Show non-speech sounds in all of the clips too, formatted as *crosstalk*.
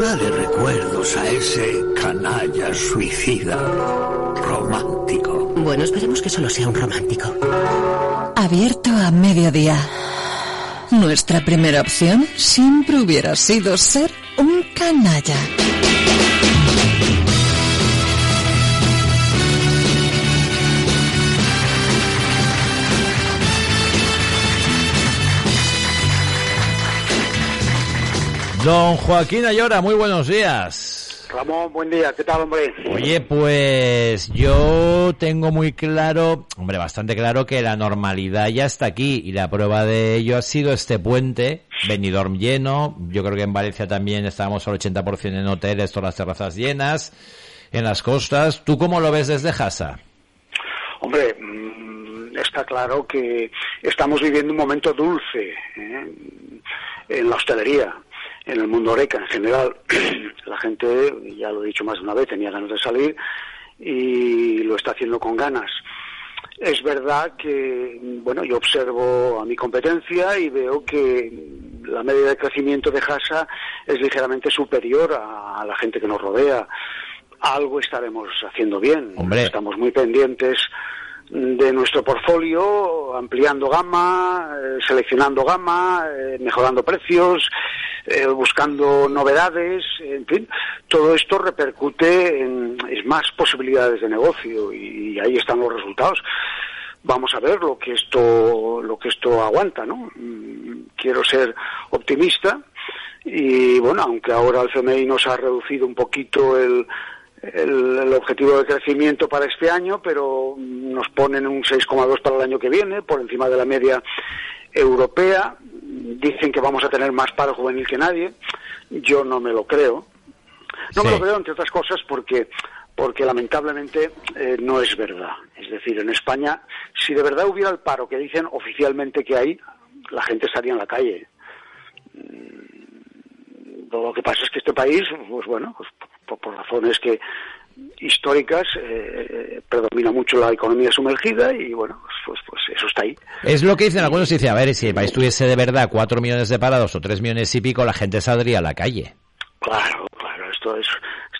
Dale recuerdos a ese canalla suicida romántico. Bueno, esperemos que solo sea un romántico. Abierto a mediodía. Nuestra primera opción siempre hubiera sido ser un canalla. Don Joaquín Ayora, muy buenos días. Ramón, buen día. ¿Qué tal, hombre? Oye, pues yo tengo muy claro, hombre, bastante claro que la normalidad ya está aquí y la prueba de ello ha sido este puente, Benidorm lleno, yo creo que en Valencia también estábamos al 80% en hoteles, todas las terrazas llenas, en las costas. ¿Tú cómo lo ves desde Hasa? Hombre, mm, está claro que estamos viviendo un momento dulce ¿eh? en la hostelería en el mundo oreca en general, *clears throat* la gente, ya lo he dicho más de una vez, tenía ganas de salir y lo está haciendo con ganas. Es verdad que, bueno, yo observo a mi competencia y veo que la media de crecimiento de Hasa es ligeramente superior a, la gente que nos rodea. Algo estaremos haciendo bien. Estamos muy pendientes de nuestro portfolio, ampliando gama, eh, seleccionando gama, eh, mejorando precios, eh, buscando novedades, en fin, todo esto repercute en más posibilidades de negocio y, ahí están los resultados. Vamos a ver lo que esto lo que esto aguanta, ¿no? Mm, quiero ser optimista y bueno, aunque ahora el FMI nos ha reducido un poquito el, el, objetivo de crecimiento para este año, pero nos ponen un 6,2 para el año que viene, por encima de la media europea. Dicen que vamos a tener más paro juvenil que nadie. Yo no me lo creo. No me lo creo, entre otras cosas, porque porque lamentablemente eh, no es verdad. Es decir, en España, si de verdad hubiera el paro que dicen oficialmente que hay, la gente estaría en la calle. Lo que pasa es que este país, pues bueno, pues por, razones que históricas eh, predomina mucho la economía sumergida y bueno pues, pues, pues, eso está ahí. Es lo que dicen algunos dicen a ver si el país tuviese de verdad cuatro millones de parados o tres millones y pico la gente saldría a la calle. Claro claro esto es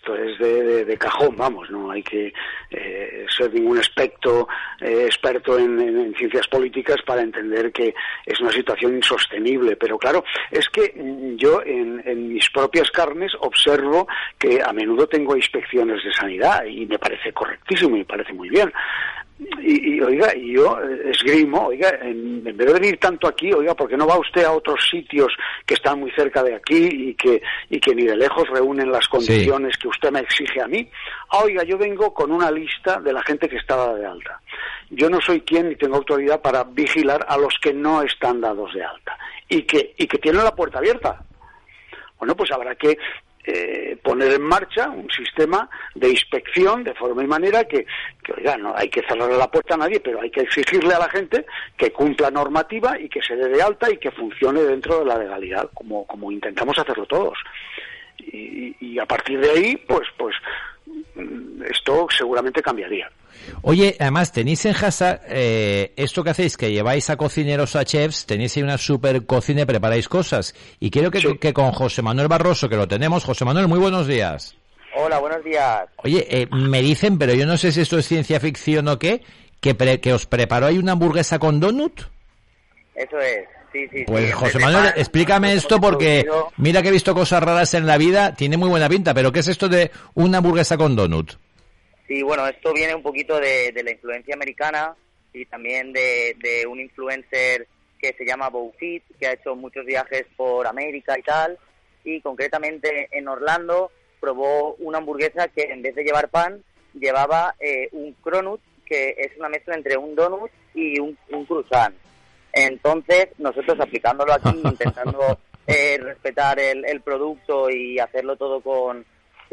esto es de, cajón, vamos, no hay que eh, ser ningún experto, eh, experto en, ciencias políticas para entender que es una situación insostenible. Pero claro, es que yo en, en mis propias carnes observo que a menudo tengo inspecciones de sanidad y me parece correctísimo y me parece muy bien. Y, oiga, y yo esgrimo, oiga, en, vez de venir tanto aquí, oiga, ¿por qué no va usted a otros sitios que están muy cerca de aquí y que, y que ni de lejos reúnen las condiciones que usted me exige a mí? Ah, oiga, yo vengo con una lista de la gente que estaba de alta. Yo no soy quien ni tengo autoridad para vigilar a los que no están dados de alta y que, y que tienen la puerta abierta. Bueno, pues habrá que eh, poner en marcha un sistema de inspección de forma y manera que, oiga, no hay que cerrarle la puerta a nadie, pero hay que exigirle a la gente que cumpla normativa y que se dé de alta y que funcione dentro de la legalidad, como, como intentamos hacerlo todos. Y, y a partir de ahí, pues, pues esto seguramente cambiaría. Oye, además tenéis en Hasa eh, esto que hacéis, que lleváis a cocineros a chefs, tenéis ahí una super cocina y preparáis cosas. Y quiero que, que con José Manuel Barroso, que lo tenemos. José Manuel, muy buenos días. Hola, buenos días. Oye, eh, me dicen, pero yo no sé si esto es ciencia ficción o qué, que, que os preparó ahí una hamburguesa con donut. Eso es. Sí, sí, pues José Manuel, explícame esto porque mira que he visto cosas raras en la vida, tiene muy buena pinta, pero ¿qué es esto de una hamburguesa con donut? Sí, bueno, esto viene un poquito de, la influencia americana y también de, un influencer que se llama BoFit, que ha hecho muchos viajes por América y tal, y concretamente en Orlando probó una hamburguesa que en vez de llevar pan, llevaba eh, un cronut, que es una mezcla entre un donut y un, un croissant. Entonces, nosotros aplicándolo aquí, *laughs* intentando eh, respetar el, el producto y hacerlo todo con,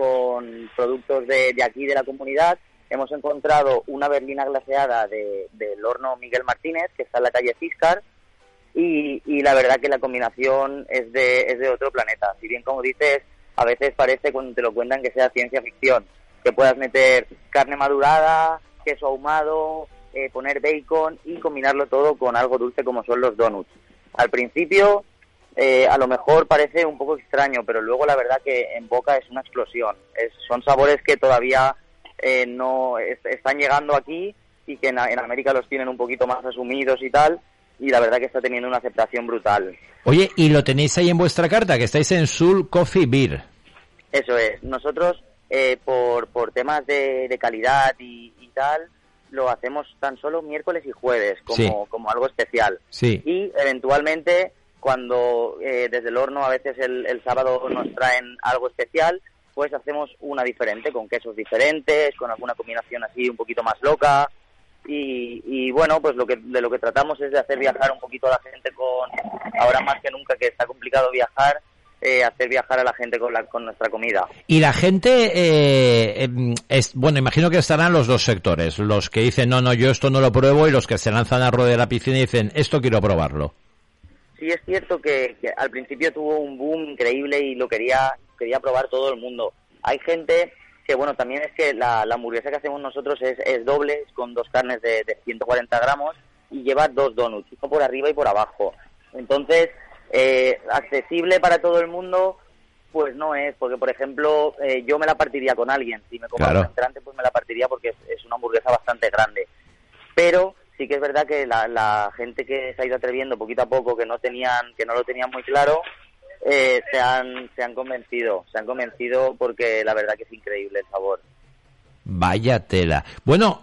con productos de, aquí de la comunidad. Hemos encontrado una berlina glaseada de, del horno Miguel Martínez, que está en la calle Ciscar, y, y, la verdad que la combinación es de, es de otro planeta. Si bien, como dices, a veces parece cuando te lo cuentan que sea ciencia ficción, que puedas meter carne madurada, queso ahumado, eh, poner bacon y combinarlo todo con algo dulce como son los donuts. Al principio eh, a lo mejor parece un poco extraño, pero luego la verdad que en boca es una explosión. Es, son sabores que todavía eh, no están llegando aquí y que en, en, América los tienen un poquito más asumidos y tal, y la verdad que está teniendo una aceptación brutal. Oye, y lo tenéis ahí en vuestra carta, que estáis en Sul Coffee Beer. Eso es. Nosotros, eh, por, por temas de, de calidad y, y, tal, lo hacemos tan solo miércoles y jueves, como, Sí. como algo especial. Sí. Y eventualmente, cuando eh, desde el horno a veces el, el sábado nos traen algo especial, pues hacemos una diferente, con quesos diferentes, con alguna combinación así un poquito más loca. Y, y bueno, pues lo que, de lo que tratamos es de hacer viajar un poquito a la gente con, ahora más que nunca que está complicado viajar, eh, hacer viajar a la gente con, la, con nuestra comida. Y la gente, eh, em, es, bueno, imagino que estarán los dos sectores, los que dicen, no, no, yo esto no lo pruebo, y los que se lanzan a rodear la piscina y dicen, esto quiero probarlo. Sí es cierto que, que al principio tuvo un boom increíble y lo quería, quería probar todo el mundo. Hay gente que, bueno, también es que la, la hamburguesa que hacemos nosotros es, es doble, es con dos carnes de, de 140 gramos y lleva dos donuts, uno por arriba y por abajo. Entonces, eh, accesible para todo el mundo, pues no es, porque por ejemplo, eh, yo me la partiría con alguien. Si me como Claro. un restaurante, pues me la partiría porque es, es una hamburguesa bastante grande. Pero sí que es verdad que la, la gente que se ha ido atreviendo poquito a poco, que no tenían, que no lo tenían muy claro, eh, se han, se han convencido, se han convencido porque la verdad que es increíble el sabor. Vaya tela. Bueno,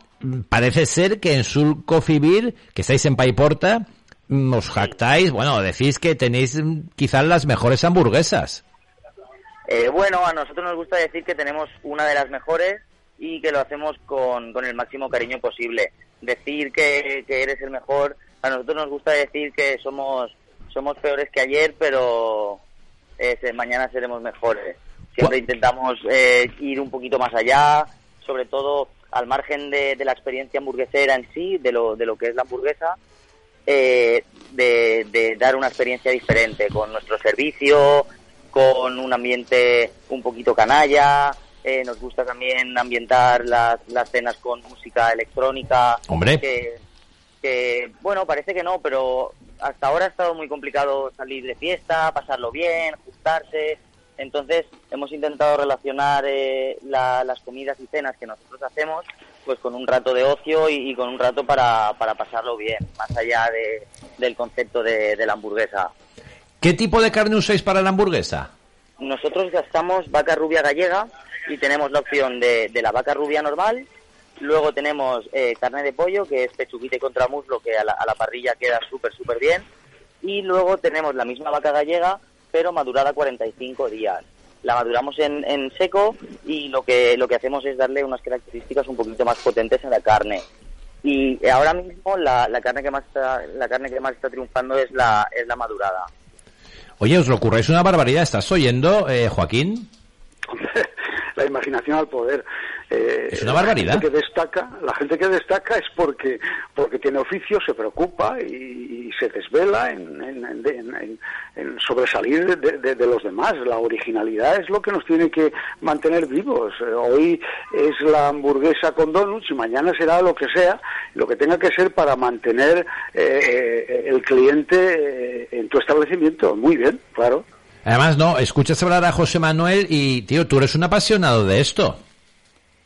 parece ser que en Sul Coffee Beer, que estáis en Paiporta, mm, os jactáis, bueno, decís que tenéis mm, quizás las mejores hamburguesas. Eh, bueno, a nosotros nos gusta decir que tenemos una de las mejores y que lo hacemos con, con el máximo cariño posible. Decir que, que eres el mejor, a nosotros nos gusta decir que somos, somos peores que ayer, pero eh, mañana seremos mejores. Siempre intentamos eh, ir un poquito más allá, sobre todo al margen de, de la experiencia hamburguesera en sí, de lo, de lo que es la hamburguesa, eh, de, de dar una experiencia diferente con nuestro servicio, con un ambiente un poquito canalla. Eh, nos gusta también ambientar las, las cenas con música electrónica. Hombre. Que, que, bueno, parece que no, pero hasta ahora ha estado muy complicado salir de fiesta, pasarlo bien, juntarse. Entonces hemos intentado relacionar eh, la- las comidas y cenas que nosotros hacemos pues con un rato de ocio y, y con un rato para, para pasarlo bien, más allá de- del concepto de, de la hamburguesa. ¿Qué tipo de carne usáis para la hamburguesa? Nosotros gastamos vaca rubia gallega y tenemos la opción de, de la vaca rubia normal. Luego tenemos eh, carne de pollo, que es pechuguita y contramuslo, que a la, a la parrilla queda súper, súper bien. Y luego tenemos la misma vaca gallega, pero madurada 45 días. La maduramos en, en seco y lo que, lo que hacemos es darle unas características un poquito más potentes a la carne. Y ahora mismo la, la carne que más está, la carne que más está triunfando es la, es la madurada. Oye, os lo ocurréis una barbaridad. ¿Estás oyendo, eh, Joaquín? *laughs* la imaginación al poder. Eh, Es una barbaridad. La gente que destaca, la gente que destaca es porque porque tiene oficio, se preocupa y, y se desvela en, en- en- en- en sobresalir de, de- de los demás. La originalidad es lo que nos tiene que mantener vivos. Hoy es la hamburguesa con donuts y mañana será lo que sea, lo que tenga que ser para mantener eh, eh, el cliente eh, en tu establecimiento. Muy bien, claro. Además, no, escuchas hablar a José Manuel y, tío, tú eres un apasionado de esto.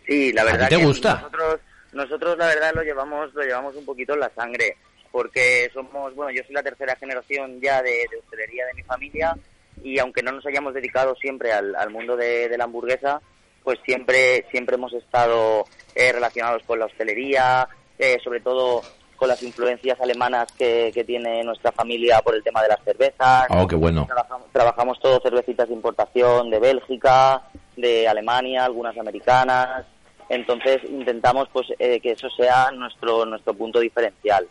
Sí, la ¿A ti verdad te que gusta? nosotros nosotros la verdad lo llevamos lo llevamos un poquito en la sangre porque somos bueno yo soy la tercera generación ya de, de hostelería de mi familia y aunque no nos hayamos dedicado siempre al, al mundo de, de la hamburguesa pues siempre siempre hemos estado eh, relacionados con la hostelería eh, sobre todo con las influencias alemanas que, que tiene nuestra familia por el tema de las cervezas Oh, qué bueno. Trabajamos, trabajamos todo cervecitas de importación de Bélgica, de Alemania, algunas americanas. Entonces intentamos pues eh, que eso sea nuestro nuestro punto diferencial.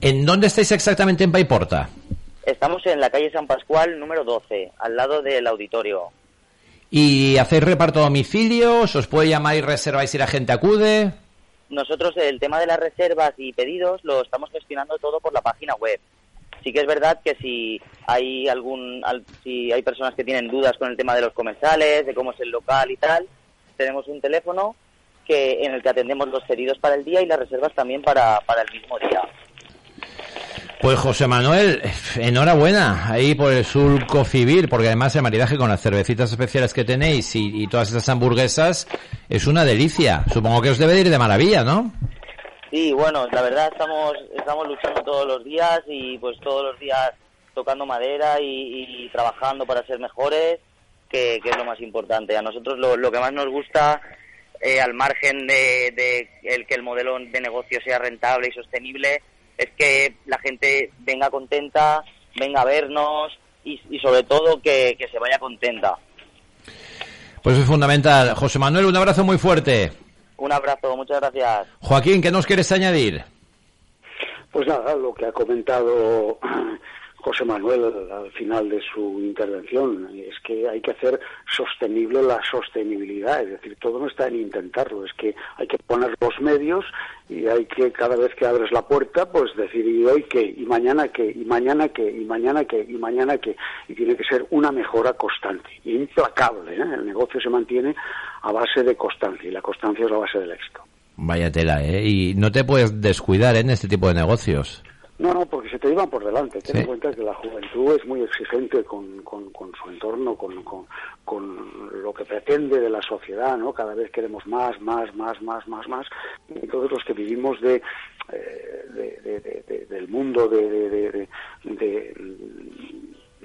¿En dónde estáis exactamente en Paiporta? Estamos en la calle San Pascual número 12, al lado del auditorio. ¿Y hacéis reparto a domicilio? ¿Os puede llamar y reserváis y la gente acude? Nosotros el tema de las reservas y pedidos lo estamos gestionando todo por la página web. Sí que es verdad que si hay algún al- si hay personas que tienen dudas con el tema de los comensales, de cómo es el local y tal, tenemos un teléfono que en el que atendemos los pedidos para el día y las reservas también para, para el mismo día. Pues José Manuel, enhorabuena ahí por el Sulco Civil, porque además el maridaje con las cervecitas especiales que tenéis y, todas esas hamburguesas es una delicia. Supongo que os debe de ir de maravilla, ¿no? Sí, bueno, la verdad estamos estamos luchando todos los días y pues todos los días tocando madera y, trabajando para ser mejores, que, que es lo más importante. A nosotros lo, lo que más nos gusta, eh, al margen de, de el que el modelo de negocio sea rentable y sostenible, es que la gente venga contenta, venga a vernos y, y sobre todo que, que se vaya contenta. Pues es fundamental. José Manuel, un abrazo muy fuerte. Un abrazo, muchas gracias. Joaquín, ¿qué nos quieres añadir? Pues nada, lo que ha comentado José Manuel al, al final de su intervención es que hay que hacer sostenible la sostenibilidad, es decir, todo no está en intentarlo, es que hay que poner los medios y hay que cada vez que abres la puerta, pues decir y hoy qué, y mañana qué, y mañana qué, y mañana qué, y mañana qué, y tiene que ser una mejora constante, implacable, ¿eh? el negocio se mantiene a base de constancia y la constancia es la base del éxito. Vaya tela, ¿eh? Y no te puedes descuidar ¿eh? en este tipo de negocios. No, no, porque se te llevan por delante. Ten Sí. en cuenta que la juventud es muy exigente con, con, con su entorno, con, con, lo que pretende de la sociedad, ¿no? Cada vez queremos más, más, más, más, más, más. Y todos los que vivimos de, eh, de- de- de- de- del mundo de-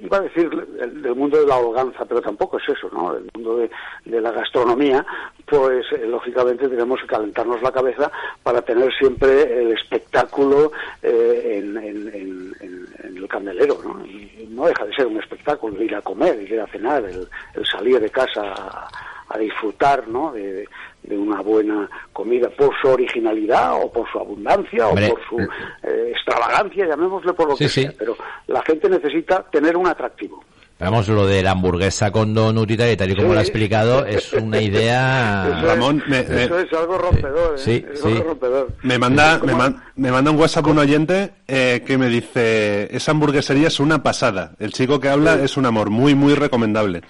iba a decir el- mundo de la holganza, pero tampoco es eso, ¿no? El mundo de, la gastronomía, pues eh, lógicamente tenemos que calentarnos la cabeza para tener siempre el espectáculo eh, en, el candelero, ¿no? Y no deja de ser un espectáculo, ir a comer, ir a cenar, el, salir de casa a disfrutar, ¿no? De, de una buena comida por su originalidad o por su abundancia Hombre, o por su eh, extravagancia, llamémosle por lo Sí, que sí. sea, pero la gente necesita tener un atractivo. Vamos, lo de la hamburguesa con donut y tal, y tal y como Sí. lo ha explicado, *laughs* es una idea... Eso es- Ramón, me- me- eso es algo rompedor, ¿eh? Sí, Es sí. algo rompedor. Me manda, ¿Cómo? me, man- me manda un WhatsApp un oyente eh, que me dice, esa hamburguesería es una pasada. El chico que habla es un amor, muy, muy recomendable.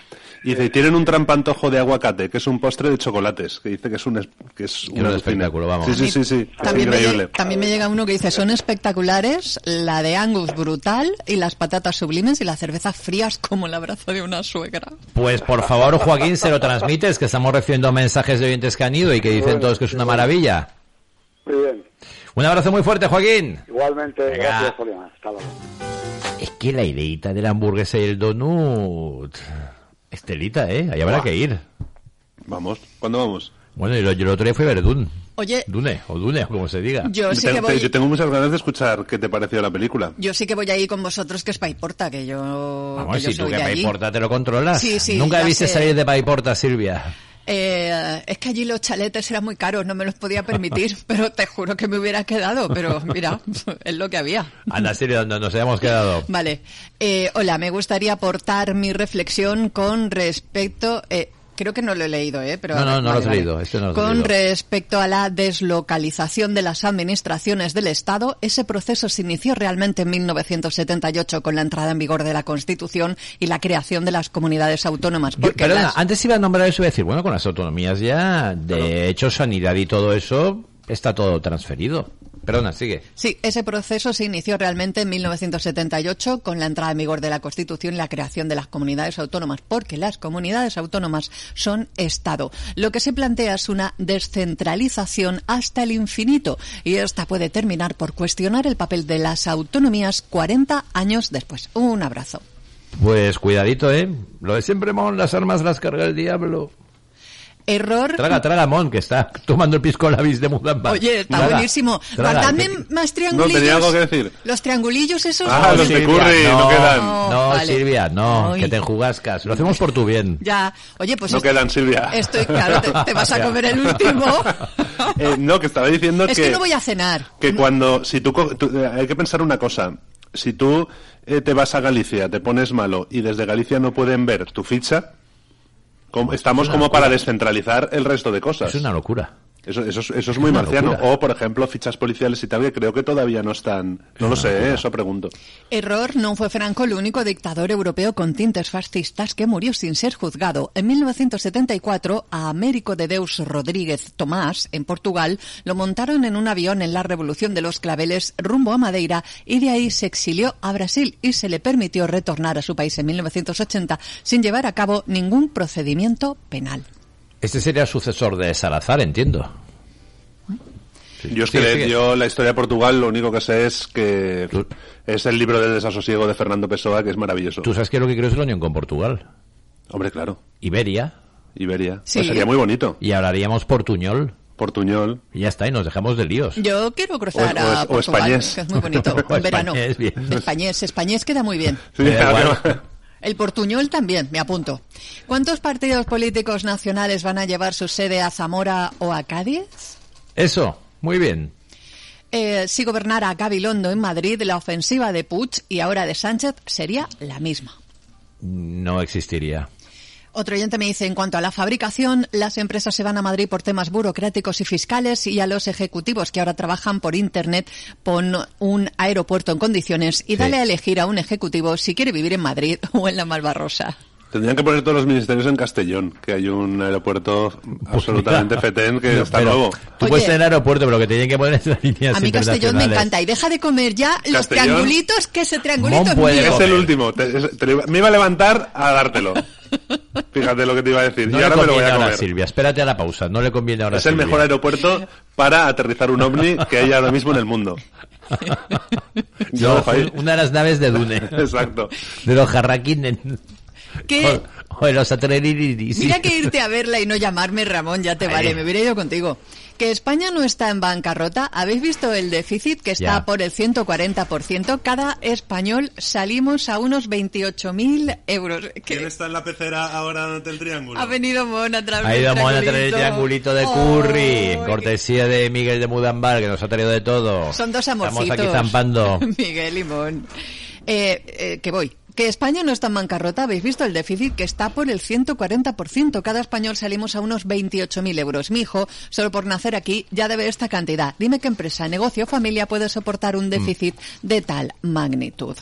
Y dice, tienen un trampantojo de aguacate, que es un postre de chocolates, que dice que es un, que es un espectáculo, vamos. Sí, sí, sí, sí. También me, increíble. llega, también me llega uno que dice, son espectaculares, la de Angus brutal y las patatas sublimes y las cervezas frías como el abrazo de una suegra. Pues por favor, Joaquín, se lo transmites, que estamos recibiendo mensajes de oyentes que han ido y que dicen todos que es una maravilla. Muy bien. Un abrazo muy fuerte, Joaquín. Igualmente, Venga. gracias por llamar. Hasta luego. Es que la ideita de la hamburguesa y el donut... Estelita, ¿eh? Ahí habrá que ir. Vamos, ¿cuándo vamos? Bueno, yo, yo el otro día fui a ver Dune. Oye, Dune, o Dune, o como se diga. yo sí Te- que voy... yo tengo muchas ganas de escuchar qué te pareció la película. Yo sí que voy a ir con vosotros, que es Paiporta, que yo, Vamos, que yo si tú que. Paiporta te lo controlas. Sí, sí, Nunca viste sé. salir de Paiporta, Silvia. Eh, es que allí los chaletes eran muy caros, no me los podía permitir, *laughs* pero te juro que me hubiera quedado, pero mira, *laughs* es lo que había. Anda, Silvia, donde nos hayamos quedado. Vale. Eh, hola, me gustaría aportar mi reflexión con respecto. Eh, creo que no lo he leído, ¿eh? Pero, No, no, no lo has vale. leído, este no lo Con leído. respecto a la deslocalización de las administraciones del Estado, ese proceso se inició realmente en 1978 con la entrada en vigor de la Constitución y la creación de las comunidades autónomas. Yo- Porque perdona, las- antes iba a nombrar eso y decir, bueno, con las autonomías ya, de hecho, sanidad y todo eso, está todo transferido. Perdona, sigue. Sí, ese proceso se inició realmente en 1978 con la entrada en vigor de la Constitución y la creación de las comunidades autónomas, porque las comunidades autónomas son Estado. Lo que se plantea es una descentralización hasta el infinito y esta puede terminar por cuestionar el papel de las autonomías 40 años después. Un abrazo. Pues cuidadito, ¿eh? Lo de siempre, Mon, las armas las carga el diablo. Error. Traga, traga, Mon, que está tomando el pisco labis de Mudamba. Oye, está Traga, buenísimo. traga, Guardadme que- más triangulillos. tenía algo que decir. Los triangulillos esos. Ah, no, los de Curry, no quedan. No, No, vale. Silvia, no, Ay. que te enjugascas. Lo hacemos por tu bien. Ya. Oye, pues No quedan, Silvia. Estoy, claro, te, te vas a *laughs* comer el último. *laughs* Eh, no, que estaba diciendo es que no voy a cenar. que cuando si tú, co- tú- eh, hay que pensar una cosa si tú eh, te vas a Galicia te pones malo y desde Galicia no pueden ver tu ficha como- estamos como para descentralizar el resto de cosas Es una locura. Eso, eso, es- eso es muy marciano. locura. O, por ejemplo, fichas policiales y tal, que creo que todavía no están. No lo sé, ¿eh? eso pregunto. Error, non fue Franco el único dictador europeo con tintes fascistas que murió sin ser juzgado. En 1974, a Américo de Deus Rodríguez Tomás, en Portugal, lo montaron en un avión en la Revolución de los Claveles rumbo a Madeira y de ahí se exilió a Brasil y se le permitió retornar a su país en 1980 sin llevar a cabo ningún procedimiento penal. Este sería el sucesor de Salazar, entiendo. Yo es Sí, que sigue. yo la historia de Portugal lo único que sé es que Tú- es el libro del desasosiego de Fernando Pessoa, que es maravilloso. Tú sabes que lo que creo es la unión con Portugal. Hombre, claro. Iberia. Iberia. Sí. Pues sería muy bonito. Y hablaríamos portuñol. Portuñol. Y ya está, y nos dejamos de líos. Yo quiero cruzar O- a o Portugal, españés. que es muy bonito, *laughs* en verano. españés, bien. Españés, españés queda muy bien. Sí, *laughs* igual. además- El portuñol también, me apunto. ¿Cuántos partidos políticos nacionales van a llevar su sede a Zamora o a Cádiz? Eso, muy bien. Eh, si gobernara Gabilondo en Madrid, la ofensiva de Puig y ahora de Sánchez sería la misma. No existiría. Otro oyente me dice, en cuanto a la fabricación, las empresas se van a Madrid por temas burocráticos y fiscales y a los ejecutivos que ahora trabajan por Internet pon un aeropuerto en condiciones y Sí. dale a elegir a un ejecutivo si quiere vivir en Madrid *laughs* o en la Malvarrosa. Tendrían que poner todos los ministerios en Castellón, que hay un aeropuerto absolutamente *laughs* fetén que está nuevo. Tú Oye. puedes tener aeropuerto, pero lo que tienen que poner es las líneas A mí Castellón me encanta y deja de comer ya los triangulitos, que ese triangulito es mío. Es el último. Te- me iba a levantar a dártelo. Fíjate lo que te iba a decir. No y le ahora me lo voy conviene a ahora, comer. Silvia. Espérate a la pausa. No le conviene ahora, Es el Silvia. mejor aeropuerto para aterrizar un ovni que hay ahora mismo en el mundo. *laughs* Yo una de las naves de Dune. *laughs* Exacto. De los jarraquines. ¿Qué? O, o de los Atreides. Mira que irte a verla y no llamarme Ramón, ya te vale, me hubiera ido contigo. Que España no está en bancarrota, ¿habéis visto el déficit que está por el 140%? Cada español salimos a unos 28.000 euros. Que está en la pecera ahora ante el triángulo? ha venido Mona a traer Ha ido Mona a traer el triangulito de curry, Ay, en cortesía de Miguel de Mudambar, que nos ha traído de todo. Son dos amorcitos. Estamos aquí zampando. *laughs* Miguel Limón. Eh, eh, que voy. Que España no está en bancarrota, habéis visto el déficit que está por el 140%. Cada español salimos a unos 28.000 euros. Mi hijo, solo por nacer aquí, ya debe esta cantidad. Dime qué empresa, negocio o familia puede soportar un déficit de tal magnitud.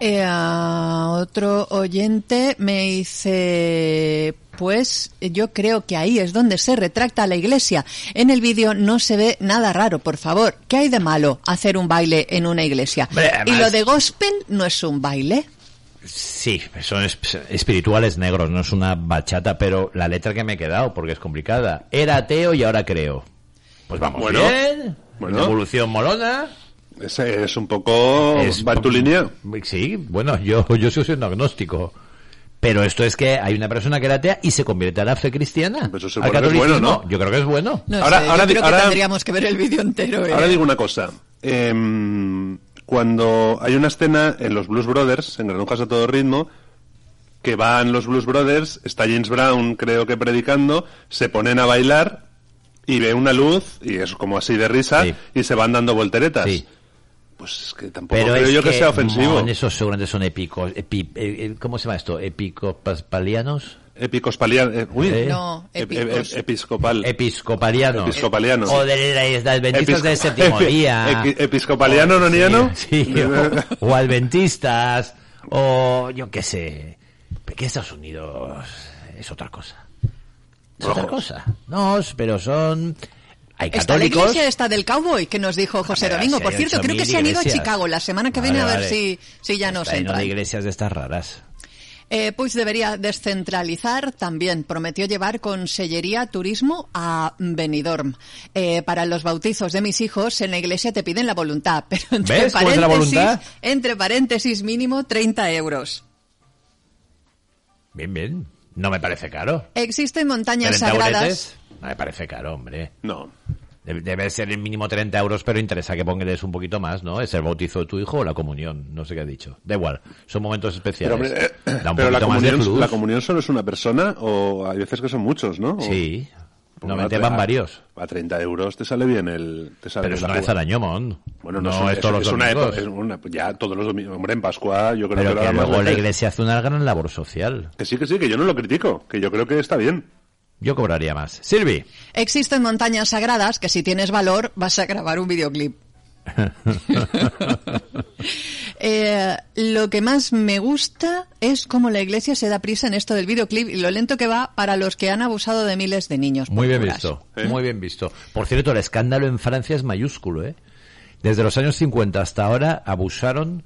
Eh, ah, otro oyente me dice, pues yo creo que ahí es donde se retracta la iglesia. En el vídeo no se ve nada raro, por favor. ¿Qué hay de malo hacer un baile en una iglesia? Hombre, y lo de gospel no es un baile. Sí, son es- espirituales negros, no es una bachata, pero la letra que me he quedado, porque es complicada. Era ateo y ahora creo. Pues vamos Bueno, bien. bueno. Evolución molona. Ese es un poco... Es- ¿Va en tu línea? Sí, bueno, yo, yo sigo siendo agnóstico. Pero esto es que hay una persona que era atea y se convierte a la fe cristiana. Pues eso se Al supone que es bueno. ¿no? Yo creo que es bueno. No Ahora- sé, ahora yo creo que ahora- tendríamos que ver el vídeo entero. ¿eh? Ahora digo una cosa. Em, cuando hay una escena en los Blues Brothers, en Granujas a todo ritmo, que van los Blues Brothers, está James Brown, creo que predicando, se ponen a bailar y ve una luz, y es como así de risa, Sí. y se van dando volteretas. Sí. Pues es que tampoco Pero creo es yo que, sea ofensivo. mon, esos seguramente son épicos. epi- eh, eh, ¿Cómo se llama esto? ¿Epicopalianos? Episcopalian, eh, uy, Eh. No, épicos. ep- episcopal. Episcopalianos. Episcopalianos. O de las adventistas del séptimo epi- día. epi- episcopaliano, O- noniano. Sí, sí, *laughs* o, o adventistas. O yo qué sé. Porque Estados Unidos es otra cosa. Es otra Rojos. cosa. No, pero son... Hay Está la católicos. iglesia esta del cowboy que nos dijo José Domingo. si Por cierto, creo que 8.000 se han ido a. Chicago la semana que Vale, viene a ver vale. si, si ya nos Está entran. de iglesias de estas raras. Eh, pues debería descentralizar también. Prometió llevar consellería turismo a Benidorm. Eh, para los bautizos de mis hijos en la iglesia te piden la voluntad, *laughs* pero entre ¿Ves es la paréntesis, voluntad? entre paréntesis mínimo 30 euros. Bien, bien. No me parece caro. Existen montañas 30 sagradas. euretes, No me parece caro, hombre. No. Debe, ser el mínimo 30 euros, pero interesa que pongas un poquito más, ¿no? Es el bautizo de tu hijo o la comunión, no sé qué ha dicho. Da igual, son momentos Pero, especiales. hombre, eh, da un pero la, poquito más de comunión, la comunión solo es una persona o hay veces que son muchos, ¿no? O- Sí, Pues normalmente a- van varios. A 30 euros te sale bien el... Te sale Pero es una vez al año, Mon. Bueno, no, no, es todos los una domingos. es una- ya todos los domingos. Hombre, en Pascua yo creo Pero que, luego la iglesia hace una gran labor social. Que sí, que sí, que yo no lo critico, que yo creo que está bien. Yo cobraría más. Silvi. Existen montañas sagradas que si tienes valor vas a grabar un videoclip. *laughs* Eh, lo que más me gusta es cómo la iglesia se da prisa en esto del videoclip y lo lento que va para los que han abusado de miles de niños. Muy bien curas. visto, muy bien visto. Por cierto, el escándalo en Francia es mayúsculo, ¿eh? Desde los años 50 hasta ahora abusaron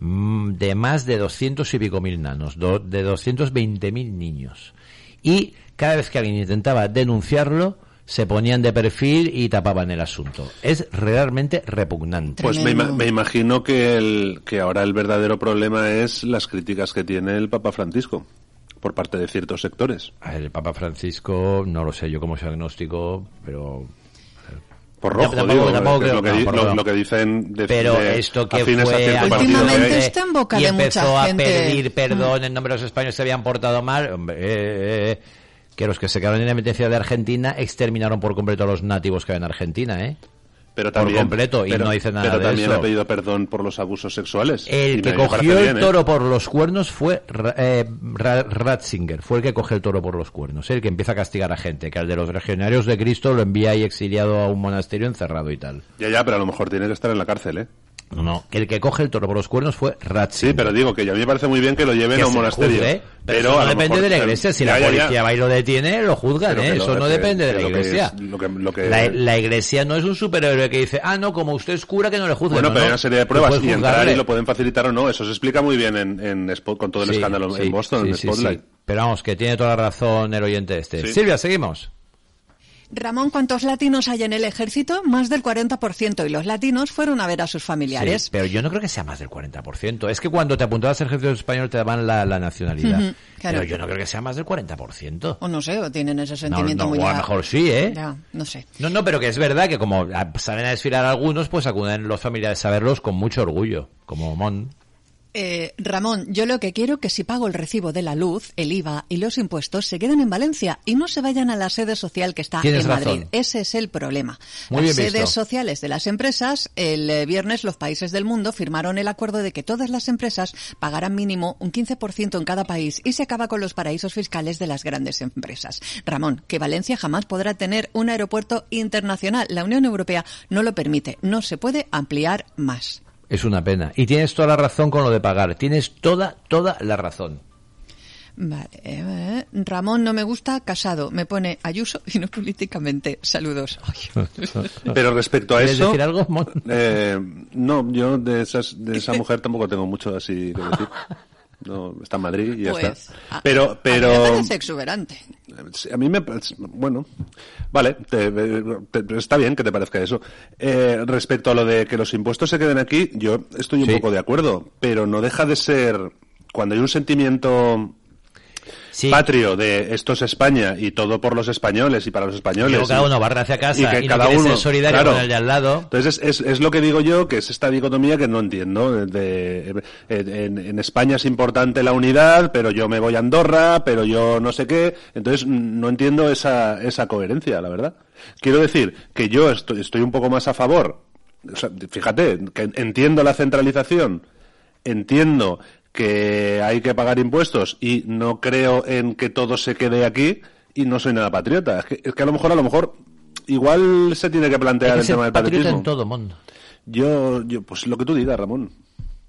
mm, de más de 200 y pico mil nanos, do- de 220 mil niños. Y cada vez que alguien intentaba denunciarlo, se ponían de perfil y tapaban el asunto. Es realmente repugnante. Pues me, me imagino que, el, que ahora el verdadero problema es las críticas que tiene el Papa Francisco por parte de ciertos sectores. El Papa Francisco, no lo sé yo como soy agnóstico, pero Por rojo, Tampoco- digo, tampoco que creo- lo, que, no, lo- lo que dicen de, Pero de esto que fue que Últimamente hay. está en boca y de empezó mucha a gente. pedir perdón en nombre de los españoles se habían portado mal, hombre, eh, eh, que los que se quedaron en la independencia de Argentina exterminaron por completo a los nativos que había en Argentina, ¿eh? pero por completo, y no dice nada Pero de también eso. ha pedido perdón por los abusos sexuales. El que cogió bien, el ¿eh? toro por los cuernos fue eh, Ra- Ratzinger, fue el que cogió el toro por los cuernos, el que empieza a castigar a gente, que al de los legionarios de Cristo lo envía ahí exiliado a un monasterio encerrado y tal. Ya, ya, pero a lo mejor tiene que estar en la cárcel, ¿eh? No, no, que el que coge el toro por los cuernos fue Ratzinger. Sí, pero digo que a mí me parece muy bien que lo lleven que a un monasterio. juzgue, pero, eso no depende mejor- de la iglesia. Si Ya, la ya, ya. policía va y lo detiene, lo juzgan, Pero ¿eh? lo- Eso no que- depende de la iglesia. es- lo que- lo que- La, la iglesia no es un superhéroe que dice, ah, no, como usted es cura, que no le juzgue. Bueno, No, pero hay una serie de pruebas y entrar y lo pueden facilitar o no. Eso se explica muy bien en, en Spot- con todo el Sí, escándalo sí, en Boston, sí, en Spotlight. Pero vamos, que tiene toda la razón el oyente este. Silvia, seguimos. Ramón, ¿cuántos latinos hay en el ejército? Más del 40%. Y los latinos fueron a ver a sus familiares. Sí, pero yo no creo que sea más del 40%. Es que cuando te apuntabas al ejército español te daban la, la nacionalidad. Claro. Pero yo no creo que sea más del 40%. O no sé, o tienen ese sentimiento no, muy o a lo mejor sí, ¿eh? Ya, no sé. No, no, pero que es verdad que como salen a desfilar algunos, pues acuden los familiares a verlos con mucho orgullo, como Mon. Eh, Ramón, yo lo que quiero que si pago el recibo de la luz, el IVA y los impuestos se queden en Valencia y no se vayan a la sede social que está Tienes en Madrid. razón. Ese es el problema. Muy las sedes visto. sociales de las empresas, el eh, viernes los países del mundo firmaron el acuerdo de que todas las empresas pagarán mínimo un 15% en cada país y se acaba con los paraísos fiscales de las grandes empresas. Ramón, que Valencia jamás podrá tener un aeropuerto internacional. La Unión Europea no lo permite. No se puede ampliar más. Es una pena. Y tienes toda la razón con lo de pagar. Tienes toda, toda la razón. Vale. eh, Ramón no me gusta, casado. Me pone Ayuso y no políticamente. Saludos. Ay. *laughs* Pero respecto a ¿Quieres eso, decir algo, Mon? eh, no, yo de, esas, de esa mujer tampoco tengo mucho así que decir. *laughs* No, está en Madrid y ya Pues, está. a- Pero, A mí pero me parece exuberante. a mí me parece- bueno, vale, te- te- está bien que te parezca eso. Eh, respecto a lo de que los impuestos se queden aquí, yo estoy un Sí. poco de acuerdo, pero no deja de ser cuando hay un sentimiento Sí. patrio de esto es España y todo por los españoles y para los españoles. Luego cada y- uno barra hacia casa y y, que no cada uno, ser solidario claro. con el de al lado. Entonces es, es, es lo que digo yo, que es esta dicotomía que no entiendo. De, de- en, en España es importante la unidad, pero yo me voy a Andorra, pero yo no sé qué. Entonces no entiendo esa, esa coherencia, la verdad. Quiero decir que yo estoy, estoy un poco más a favor. O sea, fíjate, que entiendo la centralización, entiendo que hay que pagar impuestos y no creo en que todo se quede aquí y no soy nada patriota. Es que, es que a lo mejor, a lo mejor, igual se tiene que plantear que el tema del patriotismo. en todo, Mon. Yo, yo, pues lo que tú digas, Ramón.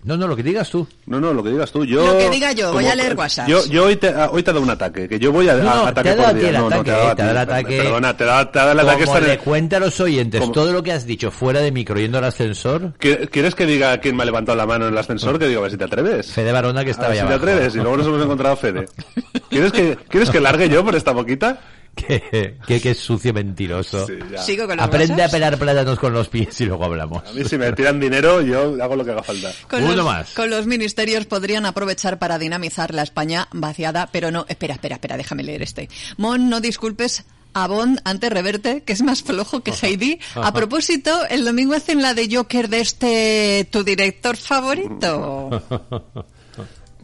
No, no, lo que digas tú. No, no, lo que digas tú. Yo, Lo que diga yo, voy a leer WhatsApps. Yo, yo hoy, te, ah, hoy te he dado un ataque, que yo voy a, No, a- ataque te por día. el No, no, te ha dado a te ha dado el ataque. Perdona, te ha dado, te ha dado el ataque. Como le cuenta a los oyentes Como- todo lo que has dicho fuera de micro yendo al ascensor, ¿Qui- ¿Quieres que diga quién me ha levantado la mano en el ascensor? Que digo, a ver si te atreves. Fede Barona que A estaba ver ya si te atreves. Y luego nos hemos encontrado a Fede. *laughs* ¿Quieres que, ¿Quieres que largue yo por esta boquita? Que, que, que es sucio mentiroso. Sí, ya. Sigo con Aprende a pelar plátanos con los pies y luego hablamos. A mí si me tiran dinero, yo hago lo que haga falta. Con Uno los, más. Con los ministerios podrían aprovechar para dinamizar la España vaciada, pero no. Espera, espera, espera, déjame leer este. Mon, no disculpes a Bond ante Reverte, que es más flojo que Heidi. A propósito, el domingo hacen la de Joker de este, tu director favorito. *laughs*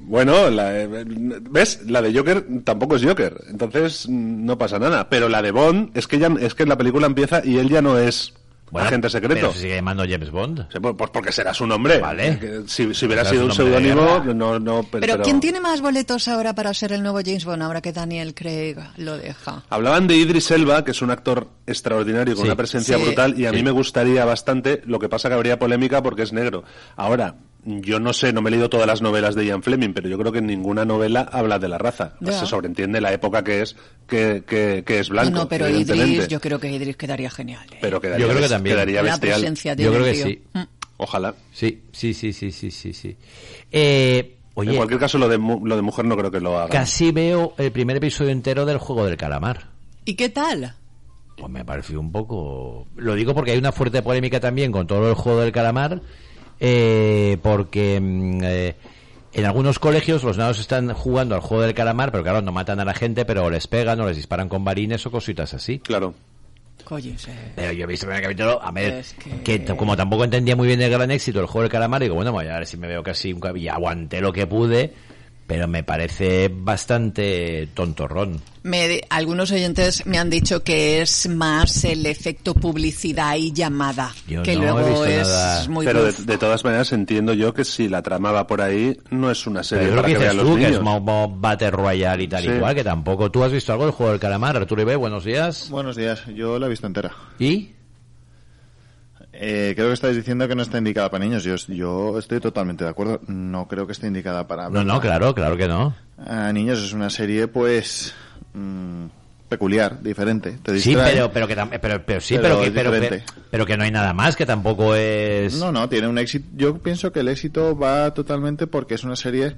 Bueno, la, eh, ¿ves? La de Joker tampoco es Joker, entonces mm, no pasa nada. Pero la de Bond es que ya es que la película empieza y él ya no es agente secreto. Pero se sigue llamando James Bond. Sí, pues, pues porque será su nombre. Vale. Si, si hubiera sido un seudónimo, no, no, pero, Pero, pero- ¿quién tiene más boletos ahora para ser el nuevo James Bond ahora que Daniel Craig lo deja? Hablaban de Idris Elba, que es un actor extraordinario con Sí. una presencia Sí. brutal, y a Sí. mí me gustaría bastante, lo que pasa que habría polémica porque es negro. Ahora, yo no sé, no me he leído todas las novelas de Ian Fleming, pero yo creo que en ninguna novela habla de la raza. Se sobreentiende la época que es, que, que, que es blanco, no, no, pero. Idris, yo creo que Idris quedaría genial. ¿eh? Pero quedaría, Yo creo que también. quedaría La bestial. presencia Yo creo que sí. Mm. Ojalá. Sí, sí, sí, sí, sí, sí, sí. Eh, oye, en cualquier caso, lo de, mu- lo de mujer no creo que lo haga. casi veo el primer episodio entero del juego del calamar. ¿Y qué tal? Pues me pareció un poco... Lo digo porque hay una fuerte polémica también con todo el juego del calamar, eh, porque mm, eh, en algunos colegios los nados están jugando al juego del calamar, pero claro, no matan a la gente, pero les pegan o les disparan con varines o cositas así. Claro. Coño, sí. Pero yo he visto el primer capítulo, a ver, Es que... como tampoco entendía muy bien el gran éxito del juego del calamar, digo, bueno, voy a ver si me veo casi un y aguanté lo que pude, pero me parece bastante tontorrón. Me, algunos oyentes me han dicho que es más el efecto publicidad y llamada, Yo que no he luego visto es nada. muy Pero de, todas maneras entiendo yo que si la trama va por ahí, no es una serie Pero es para que que, dices vean los tú, que niños. es mo- mo- Battle Royale y tal Sí. igual, que tampoco. ¿Tú has visto algo del juego del calamar? Arturo Ibe, buenos días. Buenos días, yo la he visto entera. ¿Y? Eh, creo que estáis diciendo que no está indicada para niños. Yo, yo estoy totalmente de acuerdo. No creo que esté indicada para No, no, claro, claro que no. a niños. Es una serie, pues, mm, peculiar, diferente. Te Sí, pero, pero que tam- pero, pero sí, Pero pero, que, pero, diferente. pero que no hay nada más, que tampoco es... No, no, tiene un éxito. Yo pienso que el éxito va totalmente porque es una serie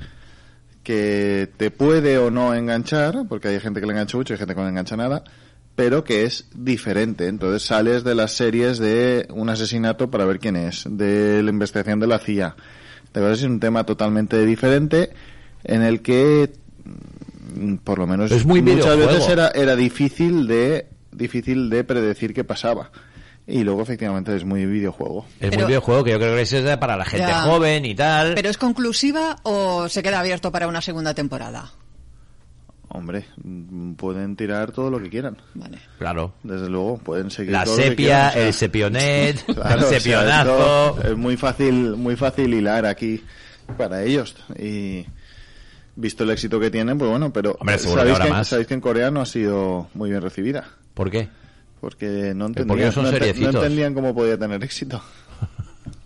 que te puede o no enganchar, porque hay gente que le engancha mucho y hay gente que no le engancha nada, pero que es diferente. Entonces sales de las series de un asesinato para ver quién es, de la investigación de la CIA. De verdad es un tema totalmente diferente en el que mm, por lo menos Es muy muchas videojuego. veces era, era difícil de difícil de predecir qué pasaba. Y luego efectivamente es muy videojuego. Es Pero- muy videojuego que yo creo que es para la gente Ya. joven y tal. ¿Pero es conclusiva o se queda abierto para una segunda temporada? Hombre, mm, pueden tirar todo lo que quieran. Vale. Claro. Desde luego, pueden seguir La todo lo que sepia, quieran, o sea, el sepionet, *laughs* claro, el o sea, sepionazo. es muy fácil, muy fácil hilar aquí para ellos. Y visto el éxito que tienen, pues bueno, pero Hombre, seguro que sabéis, que, más. sabéis que en Corea no ha sido muy bien recibida. ¿Por qué? Porque no porque entendían, son no, no entendían cómo podía tener éxito. *laughs*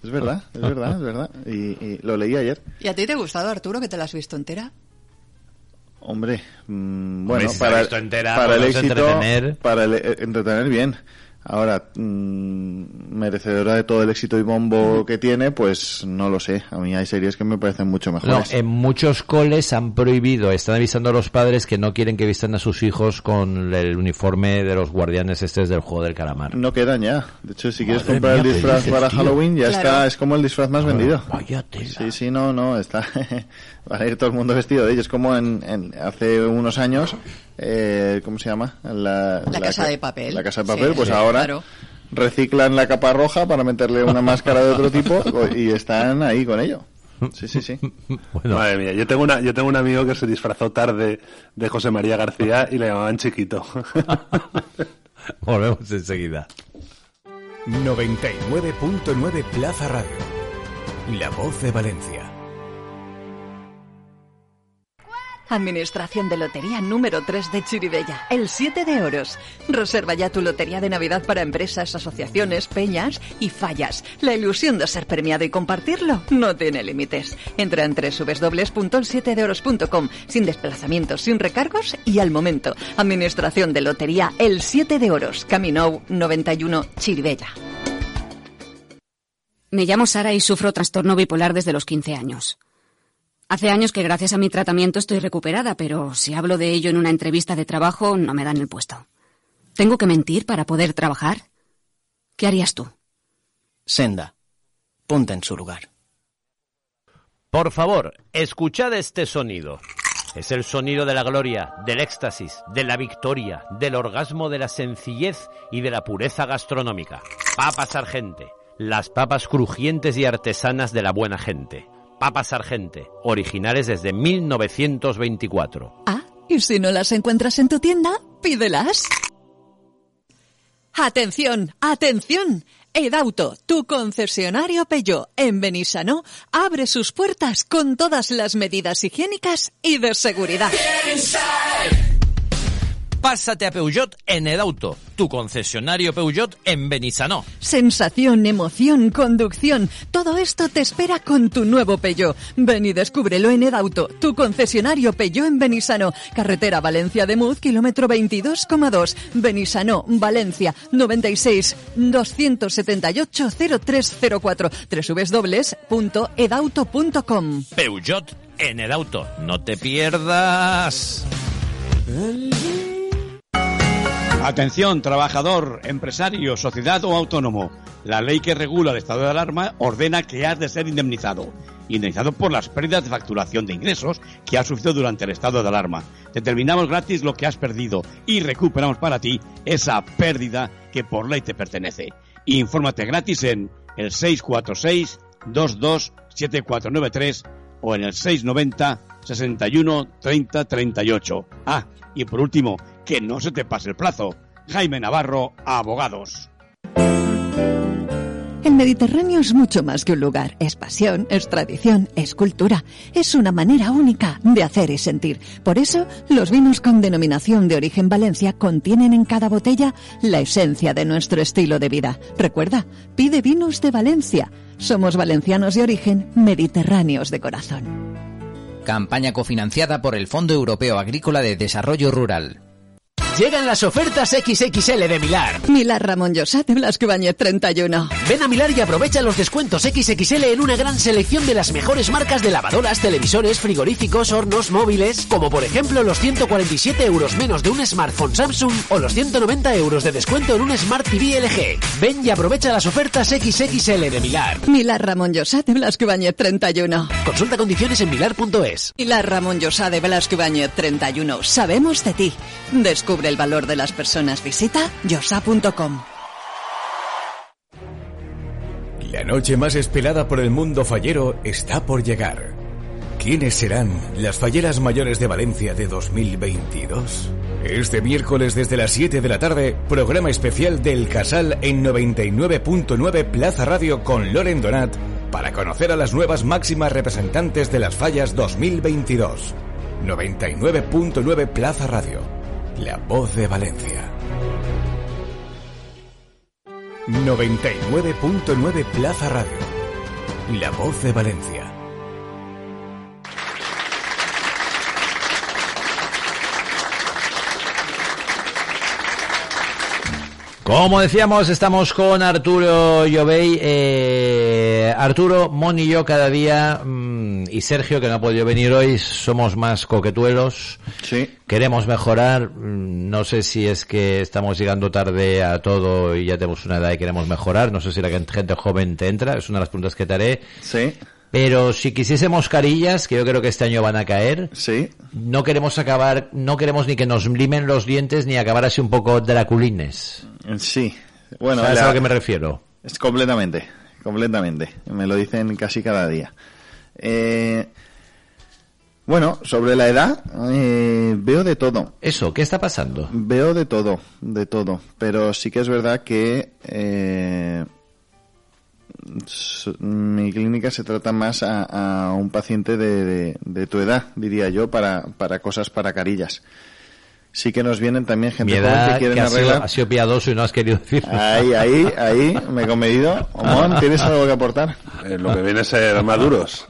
Es verdad, es verdad, es verdad. Y, y lo leí ayer. ¿Y a ti te ha gustado, Arturo, que te la has visto entera? Hombre, mm, Hombre, bueno, si la ha para, para el éxito, entretener. para el- eh, entretener bien. Ahora, mm, merecedora de todo el éxito y bombo que tiene, pues no lo sé. A mí hay series que me parecen mucho No, mejores. en muchos coles han prohibido, están avisando a los padres que no quieren que vistan a sus hijos con el uniforme de los guardianes estes del juego del calamar. No quedan ya. De hecho, si quieres Madre comprar mía, el ¿qué disfraz dices, para tío? Halloween, ya Claro. está, es como el disfraz más vendido. Vaya tela. Sí, sí, no, no, está. Va a ir todo el mundo vestido de ellos. Como en, en- hace unos años, eh, ¿cómo se llama? La, La Casa ca- de Papel. La casa de papel, Sí, pues sí, ahora claro. reciclan la capa roja para meterle una máscara de otro tipo y están ahí con ello. Sí, sí, sí. *laughs* Bueno, Madre mía, yo tengo, una, yo tengo un amigo que se disfrazó tarde de José María García y le llamaban chiquito. *laughs* volvemos enseguida. 99.9 Plaza Radio. La voz de Valencia. Administración de Lotería número 3 de Chiribella, el 7 de oros. Reserva ya tu lotería de Navidad para empresas, asociaciones, peñas y fallas. La ilusión de ser premiado y compartirlo no tiene límites. Entra en www.el7deoros.com sin desplazamientos, sin recargos y al momento. Administración de Lotería, el 7 de oros, Camino 91, Chiribella. Me llamo Sara y sufro trastorno bipolar desde los 15 años. Hace años que gracias a mi tratamiento estoy recuperada, pero si hablo de ello en una entrevista de trabajo no me dan el puesto. ¿Tengo que mentir para poder trabajar? ¿Qué harías tú? Senda. Ponte en su lugar. Por favor, escuchad este sonido. Es el sonido de la gloria, del éxtasis, de la victoria, del orgasmo, de la sencillez y de la pureza gastronómica. Papas Argente, las papas crujientes y artesanas de la buena gente. Papas Argente, originales desde 1924. Ah, y si no las encuentras en tu tienda, pídelas. Atención, atención. Edauto, tu concesionario Peugeot en Benissanó, abre sus puertas con todas las medidas higiénicas y de seguridad. Pásate a Peugeot en Edauto, tu concesionario Peugeot en Benissanó. Sensación, emoción, conducción, todo esto te espera con tu nuevo Peugeot. Ven y descúbrelo en Edauto, tu concesionario Peugeot en Benissanó, carretera Valencia de Muz, kilómetro 22,2, Benissanó, Valencia, 96 278 0304, www.edauto.com. Peugeot en Edauto, no te pierdas. Atención, trabajador, empresario, sociedad o autónomo. La ley que regula el estado de alarma ordena que has de ser indemnizado. Indemnizado por las pérdidas de facturación de ingresos que has sufrido durante el estado de alarma. Determinamos gratis lo que has perdido y recuperamos para ti esa pérdida que por ley te pertenece. Infórmate gratis en el 646 227493 o en el 690 61 30 38. Ah, y por último, que no se te pase el plazo. Jaime Navarro, abogados. El Mediterráneo es mucho más que un lugar, es pasión, es tradición, es cultura, es una manera única de hacer y sentir. Por eso, los vinos con denominación de origen Valencia contienen en cada botella la esencia de nuestro estilo de vida. Recuerda, pide vinos de Valencia. Somos valencianos de origen, mediterráneos de corazón. Campaña cofinanciada por el Fondo Europeo Agrícola de Desarrollo Rural. Llegan las ofertas XXL de Milar. Milar Ramón Llosat de Blasco Ibáñez 31. Ven a Milar y aprovecha los descuentos XXL en una gran selección de las mejores marcas de lavadoras, televisores, frigoríficos, hornos, móviles, como por ejemplo los 147 euros menos de un smartphone Samsung o los 190 euros de descuento en un Smart TV LG. Ven y aprovecha las ofertas XXL de Milar. Milar Ramón Llosat de Blasco Ibáñez 31. Consulta condiciones en milar.es. Milar Ramón Llosat de Blasco Ibáñez 31. Sabemos de ti. Descubre el valor de las personas. Visita yosa.com. La noche más esperada por el mundo fallero está por llegar. ¿Quiénes serán las falleras mayores de Valencia de 2022? Este miércoles desde las 7 de la tarde, programa especial del Casal en 99.9 Plaza Radio con Loren Donat para conocer a las nuevas máximas representantes de las fallas 2022. 99.9 Plaza Radio, la voz de Valencia. 99.9 Plaza Radio, la voz de Valencia. Como decíamos, estamos con Arturo Llovey, eh, Arturo, Moni y yo cada día, mm, y Sergio, que no ha podido venir hoy, somos más coquetuelos. Sí. Queremos mejorar, no sé si es que estamos llegando tarde a todo y ya tenemos una edad y queremos mejorar, no sé si la gente joven te entra, es una de las preguntas que te haré. Sí. Pero si quisiésemos carillas, que yo creo que este año van a caer, sí. no queremos acabar, no queremos ni que nos limen los dientes ni acabar así un poco draculines. Sí. Bueno, ¿Sabes la- a lo que me refiero? Es completamente, completamente. Me lo dicen casi cada día. Eh, bueno, sobre la edad, eh, veo de todo. Eso, ¿qué está pasando? Veo de todo, de todo. Pero sí que es verdad que eh, mi clínica se trata más a, a un paciente de, de- de tu edad, diría yo, para, para cosas para carillas. Sí que nos vienen también gente joven que que quieren ha sido, arreglar. ha sido piadoso y no has querido decir. Ahí, ahí, ahí, me he comedido. Omón, ¿tienes algo que aportar? Eh, lo que viene a ser maduros.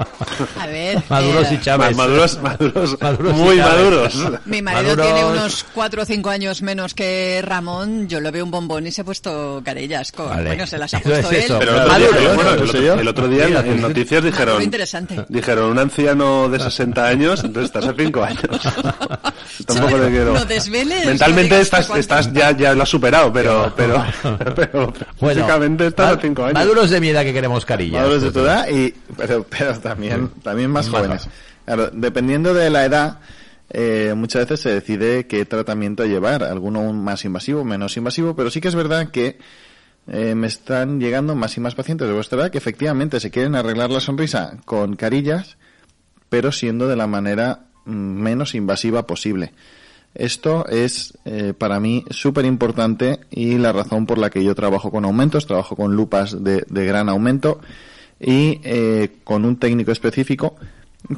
A ver. *laughs* Maduros eh, y Chávez. Ma- Maduros, maduros, Maduros muy maduros. Mi marido Maduros. tiene unos cuatro o cinco años menos que Ramón. Yo lo veo un bombón y se ha puesto carellas. Con, Vale. Bueno, se las ha puesto es él. Pero el otro día, en noticias dijeron, Muy interesante. dijeron un anciano de 60 años, entonces estás a 5 años. *laughs* Tampoco le quiero. No desveles, Mentalmente estás, estás ya, ya lo has superado, pero, pero, *laughs* pero, Bueno, físicamente estás a 5 años. Maduros de mi edad que queremos carillas. Maduros de tu edad y pero pero también también más Más jóvenes. Claro dependiendo de la edad eh, muchas veces se decide qué tratamiento llevar alguno más invasivo menos invasivo pero sí que es verdad que eh, me están llegando más y más pacientes de vuestra edad que efectivamente se quieren arreglar la sonrisa con carillas pero siendo de la manera mm, menos invasiva posible Esto es eh, para mí súper importante y la razón por la que yo trabajo con aumentos, trabajo con lupas de, gran aumento y eh, con un técnico específico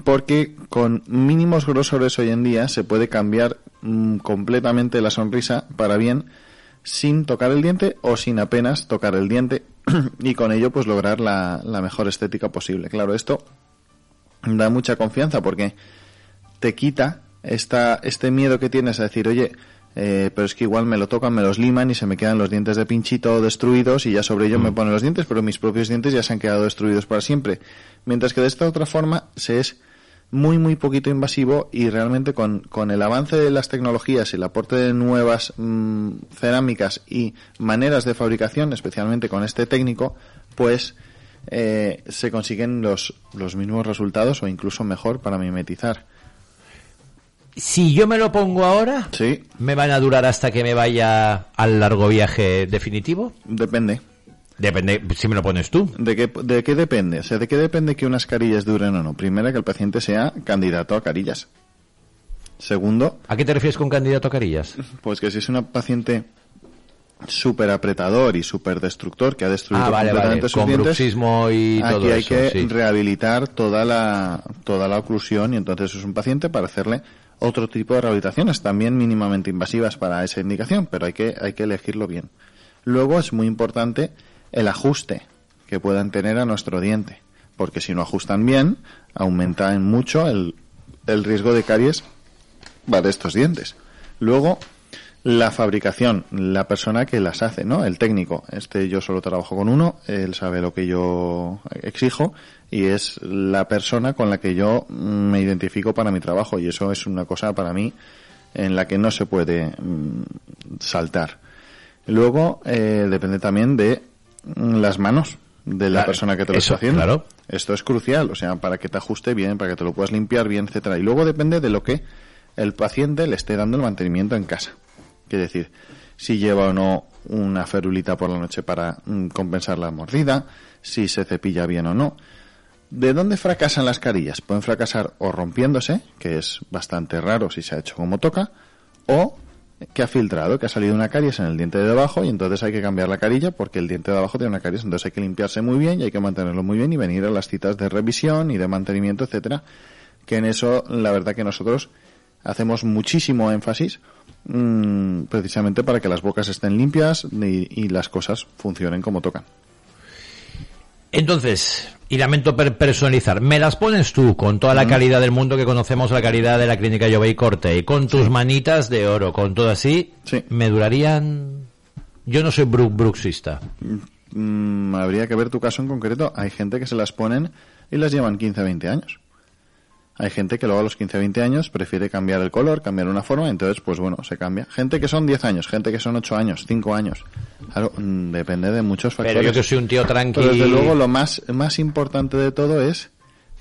porque con mínimos grosores hoy en día se puede cambiar mm, completamente la sonrisa para bien sin tocar el diente o sin apenas tocar el diente *clears throat* y con ello pues lograr la, la mejor estética posible. Claro, esto da mucha confianza porque te quita esta, este miedo que tienes a decir, oye, eh, pero es que igual me lo tocan, me los liman y se me quedan los dientes de pinchito destruidos y ya sobre ello me Mm. ponen los dientes, pero mis propios dientes ya se han quedado destruidos para siempre. Mientras que de esta otra forma se es muy, muy poquito invasivo y realmente con, con el avance de las tecnologías y el aporte de nuevas mm, cerámicas y maneras de fabricación, especialmente con este técnico, pues eh, se consiguen los, los mismos resultados o incluso mejor para mimetizar. Si yo me lo pongo ahora, Sí, ¿me van a durar hasta que me vaya al largo viaje definitivo? depende. Depende si me lo pones tú. ¿De qué, ¿De qué depende? O sea, ¿de qué depende que unas carillas duren o no? Primero, que el paciente sea candidato a carillas. Segundo, ¿A qué te refieres con candidato a carillas? pues que si es una paciente súper apretador y súper destructor que ha destruido Ah, vale, completamente vale, sus con dientes, bruxismo y aquí todo hay eso, que sí. rehabilitar toda la, toda la oclusión y entonces es un paciente para hacerle otro tipo de rehabilitaciones, también mínimamente invasivas para esa indicación, pero hay que, hay que elegirlo bien. Luego es muy importante el ajuste que puedan tener a nuestro diente, porque si no ajustan bien, aumenta en mucho el, el riesgo de caries para estos dientes. Luego, la fabricación, la persona que las hace, ¿no? El técnico. Este yo solo trabajo con uno, él sabe lo que yo exijo y es la persona con la que yo me identifico para mi trabajo y eso es una cosa para mí en la que no se puede mm, saltar. Luego, eh, depende también de mm, las manos de la Claro, persona que te lo eso, está haciendo. claro. Esto es crucial, o sea, para que te ajuste bien, para que te lo puedas limpiar bien, etcétera. Y luego depende de lo que el paciente le esté dando el mantenimiento en casa. Quiere decir, si lleva o no una ferulita por la noche para mm, compensar la mordida, si se cepilla bien o no. ¿De dónde fracasan las carillas? Pueden fracasar o rompiéndose, que es bastante raro si se ha hecho como toca, o que ha filtrado, que ha salido una caries en el diente de abajo y entonces hay que cambiar la carilla porque el diente de abajo tiene una caries, entonces hay que limpiarse muy bien y hay que mantenerlo muy bien y venir a las citas de revisión y de mantenimiento, etcétera, que en eso la verdad que nosotros hacemos muchísimo énfasis mm, precisamente para que las bocas estén limpias y, y las cosas funcionen como tocan. Entonces, y lamento per- personalizar, me las pones tú con toda la calidad del mundo que conocemos, la calidad de la clínica Jovey Corte, y con tus manitas de oro, con todo así, me durarían... Yo no soy bru bruxista. Mm, habría que ver tu caso en concreto. Hay gente que se las ponen y las llevan 15, 20 años. Hay gente que luego a los 15, 20 años prefiere cambiar el color, cambiar una forma, entonces pues bueno, se cambia. Gente que son 10 años, gente que son 8 años, 5 años. Claro, mm, depende de muchos Pero factores. yo que soy un tío tranqui- Pero desde luego lo más, más importante de todo es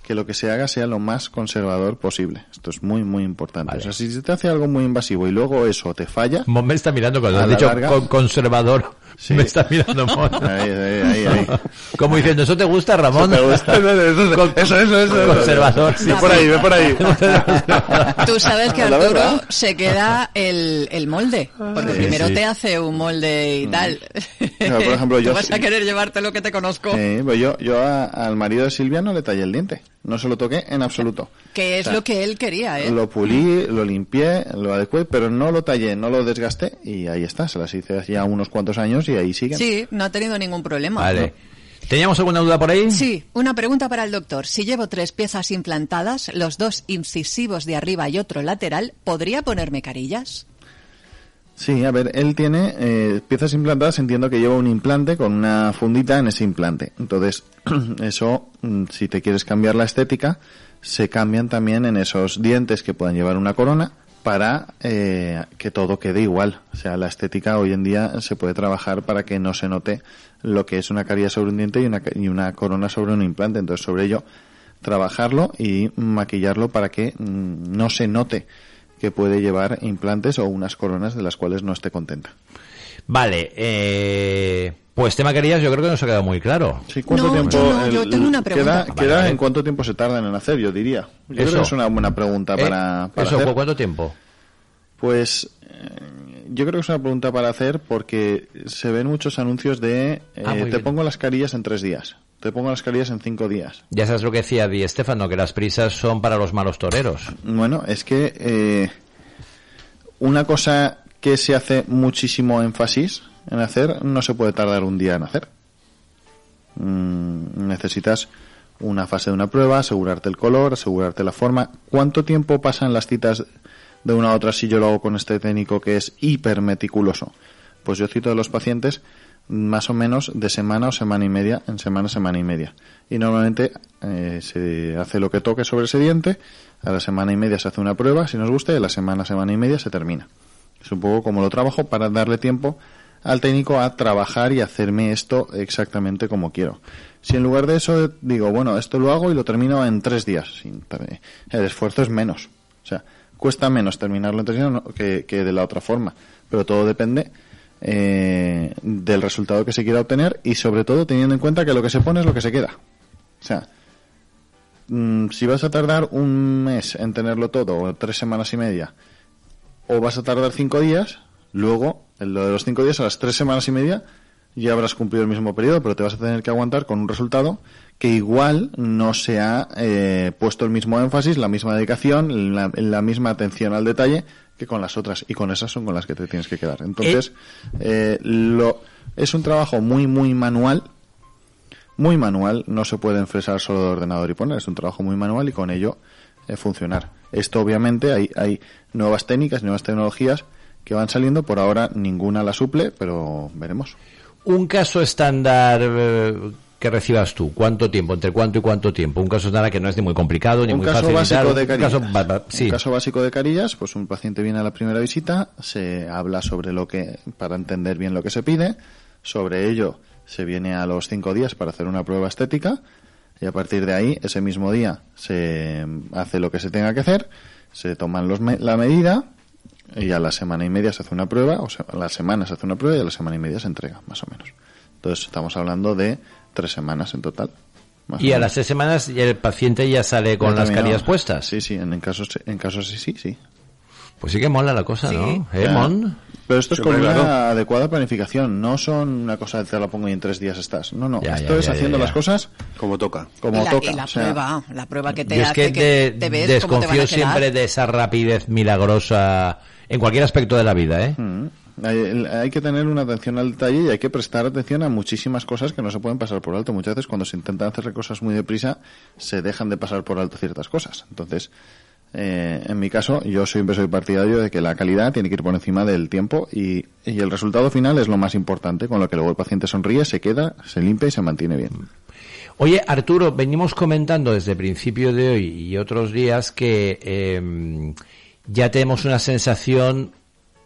que lo que se haga sea lo más conservador posible. Esto es muy, muy importante. O sea, si se te hace algo muy invasivo y luego eso te falla... Mon me está mirando cuando has la dicho larga- con- conservador. Sí. Me está mirando Mon. Ahí, ahí, ahí. Como diciendo, ¿eso te gusta, Ramón? Eso te gusta. *laughs* Eso, eso, eso. Conservador. Ve por ahí, ve por ahí. *laughs* Tú sabes que La Arturo se queda el, el molde, porque Sí, primero sí. te hace un molde y tal. Claro, por ejemplo, *laughs* Tú yo vas a querer llevarte lo que te conozco, pues yo, yo a- al marido de Silvia no le tallé el diente. No se lo toqué en absoluto. que es o sea, lo que él quería, ¿eh? Lo pulí, lo limpié, lo adecué, pero no lo tallé, no lo desgasté y ahí está. Se las hice ya unos cuantos años y ahí siguen. Sí, no ha tenido ningún problema. Vale. ¿Teníamos alguna duda por ahí? Sí, una pregunta para el doctor. Si llevo tres piezas implantadas, los dos incisivos de arriba y otro lateral, ¿podría ponerme carillas? Sí, a ver, él tiene eh, piezas implantadas, entiendo que lleva un implante con una fundita en ese implante. Entonces, *clears throat* eso, mm, si te quieres cambiar la estética, se cambian también en esos dientes que puedan llevar una corona para eh, que todo quede igual. O sea, la estética hoy en día se puede trabajar para que no se note lo que es una caries sobre un diente y una, y una corona sobre un implante. Entonces, sobre ello, trabajarlo y maquillarlo para que mm, no se note que puede llevar implantes o unas coronas de las cuales no esté contenta. Vale, eh, pues tema carillas yo creo que nos ha quedado muy claro. Sí, ¿Cuánto No, tiempo yo no, yo el- tengo una pregunta. Queda, Vale, queda vale. en cuánto tiempo se tardan en hacer, yo diría. Yo creo Eso. que es una buena pregunta Eh, para, para ¿Eso hacer. por cuánto tiempo? Pues eh, yo creo que es una pregunta para hacer porque se ven muchos anuncios de eh, Ah, te bien. pongo las carillas en tres días, te pongo las carillas en cinco días. Ya sabes lo que decía Di Stefano, que las prisas son para los malos toreros. Bueno, es que eh, una cosa que se hace muchísimo énfasis en hacer no se puede tardar un día en hacer. Mm, necesitas una fase de una prueba, asegurarte el color, asegurarte la forma. ¿Cuánto tiempo pasan las citas de una a otra si yo lo hago con este técnico que es hiper meticuloso? Pues yo cito a los pacientes más o menos de semana o semana y media, en semana, semana y media. Y normalmente eh, se hace lo que toque sobre ese diente, a la semana y media se hace una prueba, si nos gusta, y a la semana, semana y media se termina. Es un poco como lo trabajo para darle tiempo al técnico a trabajar y hacerme esto exactamente como quiero. Si en lugar de eso digo, bueno, esto lo hago y lo termino en tres días, el esfuerzo es menos. O sea, cuesta menos terminarlo en tres días que, que de la otra forma. Pero todo depende eh, del resultado que se quiera obtener y sobre todo teniendo en cuenta que lo que se pone es lo que se queda. O sea, mm, si vas a tardar un mes en tenerlo todo o tres semanas y media o vas a tardar cinco días, luego, lo de los cinco días, a las tres semanas y media, ya habrás cumplido el mismo periodo, pero te vas a tener que aguantar con un resultado que igual no se ha eh, puesto el mismo énfasis, la misma dedicación, la, la misma atención al detalle que con las otras, y con esas son con las que te tienes que quedar. Entonces, eh, lo, es un trabajo muy, muy manual, muy manual, no se puede enfresar solo de ordenador y poner, es un trabajo muy manual y con ello eh, funcionar. Esto obviamente hay, hay nuevas técnicas, nuevas tecnologías que van saliendo, por ahora ninguna la suple, pero veremos. Un caso estándar eh, que recibas tú, ¿cuánto tiempo? ¿Entre cuánto y cuánto tiempo? Un caso estándar que no es ni muy complicado ni un muy caso facilitado. básico de un carillas. caso sí. Un caso básico de carillas, pues un paciente viene a la primera visita, se habla sobre lo que, para entender bien lo que se pide, sobre ello se viene a los cinco días para hacer una prueba estética y a partir de ahí, ese mismo día, se hace lo que se tenga que hacer, se toman los me- la medida y a la semana y media se hace una prueba, o sea, a la semana se hace una prueba y a la semana y media se entrega, más o menos. Entonces estamos hablando de tres semanas en total. más o Y a menos. las seis semanas el paciente ya sale con Ya las carillas puestas. Sí, sí, en, en casos en casos sí, sí, sí. Pues sí que mola la cosa, ¿no? ¿Eh. Mon? Pero esto es con una claro. adecuada planificación, no son una cosa de te la pongo y en tres días estás. No, no, Ya, esto ya, es ya, haciendo ya, ya. las cosas como toca. Como y la, toca. y la o sea, prueba, la prueba que te Yo es hace que de- te ves cómo te van a desconfío siempre de esa rapidez milagrosa en cualquier aspecto de la vida, ¿eh? Mm. Hay, hay que tener una atención al detalle y hay que prestar atención a muchísimas cosas que no se pueden pasar por alto. Muchas veces cuando se intentan hacer cosas muy deprisa se dejan de pasar por alto ciertas cosas. Entonces, eh, en mi caso, yo siempre soy partidario de que la calidad tiene que ir por encima del tiempo y, y el resultado final es lo más importante, con lo que luego el paciente sonríe, se queda, se limpia y se mantiene bien. Oye, Arturo, venimos comentando desde el principio de hoy y otros días que eh, ya tenemos una sensación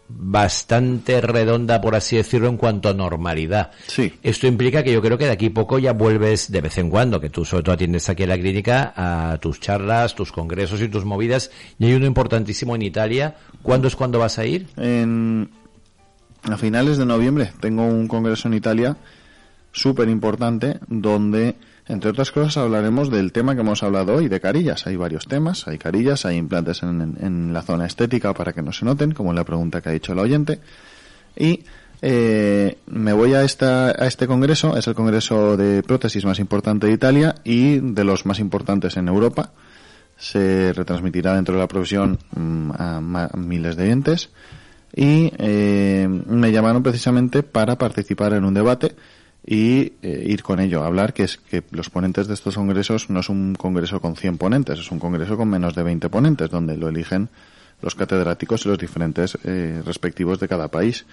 bastante redonda, por así decirlo, en cuanto a normalidad. Sí. Esto implica que yo creo que de aquí a poco ya vuelves de vez en cuando, que tú sobre todo atiendes aquí en la clínica, a tus charlas, tus congresos y tus movidas. Y hay uno importantísimo en Italia. ¿Cuándo es cuando vas a ir? En, a finales de noviembre tengo un congreso en Italia súper importante donde, entre otras cosas, hablaremos del tema que hemos hablado hoy, de carillas. Hay varios temas, hay carillas, hay implantes en, en- en la zona estética para que no se noten, como la pregunta que ha dicho el oyente. Y eh, me voy a, esta, a este congreso, es el congreso de prótesis más importante de Italia y de los más importantes en Europa. Se retransmitirá dentro de la profesión mm, a miles de oyentes y eh, me llamaron precisamente para participar en un debate y eh, ir con ello, hablar que es que los ponentes de estos congresos no es un congreso con 100 ponentes, es un congreso con menos de 20 ponentes, donde lo eligen los catedráticos y los diferentes eh, respectivos de cada país.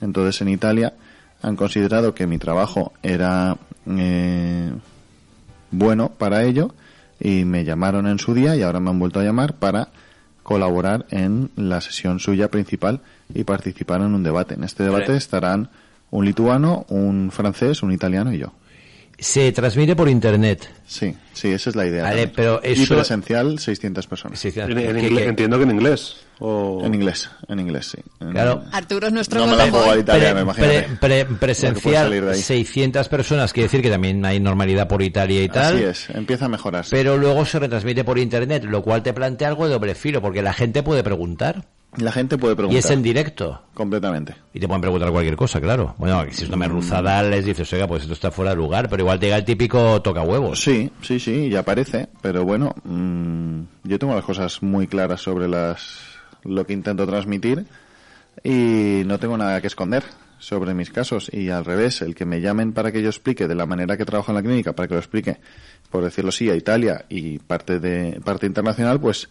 Entonces en Italia han considerado que mi trabajo era eh, bueno para ello y me llamaron en su día y ahora me han vuelto a llamar para colaborar en la sesión suya principal y participar en un debate. En este debate estarán un lituano, un francés, un italiano y yo. Se transmite por internet. Sí, sí, esa es la idea. Vale, pero Y eso- presencial, 600 personas. En, en ingle- entiendo que en inglés. O... En inglés, en inglés, sí. En- Claro. Arturo es nuestro No me la juego Boy. al italiano, Pre- presencial, salir de ahí. 600 personas, quiere decir que también hay normalidad por Italia y tal. Así es, empieza a mejorar. Pero luego se retransmite por internet, lo cual te plantea algo de doble filo, porque la gente puede preguntar. La gente puede Y preguntar. es en directo. Completamente. Y te pueden preguntar cualquier cosa, claro. Bueno, si es una merluzada, les dices, oiga, pues esto está fuera de lugar, pero igual te llega el típico toca huevos. Sí, sí, sí, ya aparece, pero bueno, mm, yo tengo las cosas muy claras sobre las lo que intento transmitir y no tengo nada que esconder sobre mis casos y al revés, el que me llamen para que yo explique de la manera que trabajo en la clínica, para que lo explique, por decirlo así, a Italia y parte de parte internacional, pues